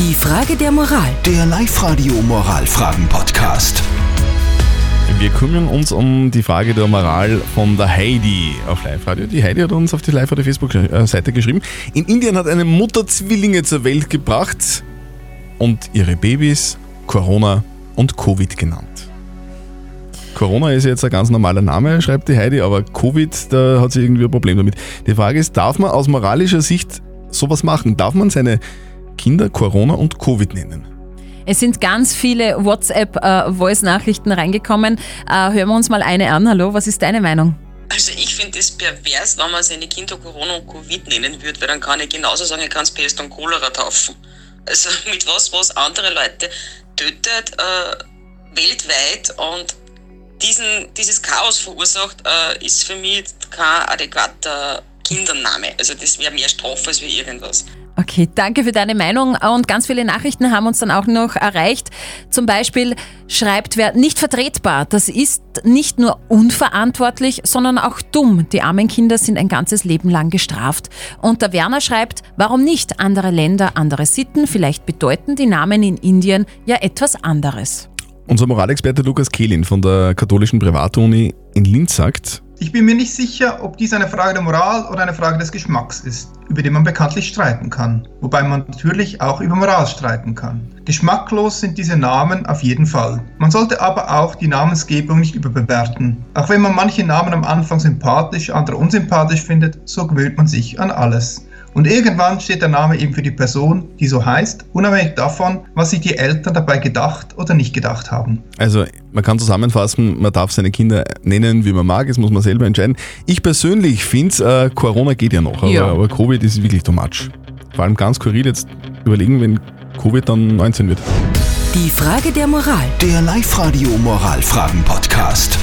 Die Frage der Moral. Der Live-Radio Moralfragen-Podcast. Wir kümmern uns um die Frage der Moral von der Heidi auf Live-Radio. Die Heidi hat uns auf die Live-Radio Facebook-Seite geschrieben. In Indien hat eine Mutter Zwillinge zur Welt gebracht und ihre Babys Corona und Covid genannt. Corona ist jetzt ein ganz normaler Name, schreibt die Heidi, aber Covid, da hat sie irgendwie ein Problem damit. Die Frage ist, darf man aus moralischer Sicht sowas machen? Darf man seine Kinder Corona und Covid nennen? Es sind ganz viele WhatsApp-Voice-Nachrichten reingekommen. Äh, hören wir uns mal eine an. Hallo, was ist deine Meinung? Also ich finde es pervers, wenn man seine Kinder Corona und Covid nennen würde, weil dann kann ich genauso sagen, ich kann es Pest und Cholera taufen. Also mit was, was andere Leute tötet äh, weltweit und diesen, dieses Chaos verursacht, äh, ist für mich kein adäquater Kindername. Also das wäre mehr Strafe als wie irgendwas. Okay, danke für deine Meinung und ganz viele Nachrichten haben uns dann auch noch erreicht. Zum Beispiel schreibt wer nicht vertretbar. Das ist nicht nur unverantwortlich, sondern auch dumm. Die armen Kinder sind ein ganzes Leben lang gestraft. Und der Werner schreibt, warum nicht andere Länder, andere Sitten? Vielleicht bedeuten die Namen in Indien ja etwas anderes. Unser Moralexperte Lukas Kehlin von der katholischen Privatuni in Linz sagt, ich bin mir nicht sicher, ob dies eine Frage der Moral oder eine Frage des Geschmacks ist, über die man bekanntlich streiten kann, wobei man natürlich auch über Moral streiten kann. Geschmacklos sind diese Namen auf jeden Fall. Man sollte aber auch die Namensgebung nicht überbewerten. Auch wenn man manche Namen am Anfang sympathisch, andere unsympathisch findet, so gewöhnt man sich an alles. Und irgendwann steht der Name eben für die Person, die so heißt, unabhängig davon, was sich die Eltern dabei gedacht oder nicht gedacht haben. Also man kann zusammenfassen, man darf seine Kinder nennen, wie man mag, das muss man selber entscheiden. Ich persönlich finde, äh, Corona geht ja noch, aber, Ja. aber Covid ist wirklich too much. Vor allem ganz skurril jetzt überlegen, wenn Covid dann 19 wird. Die Frage der Moral. Der Live-Radio Moralfragen-Podcast.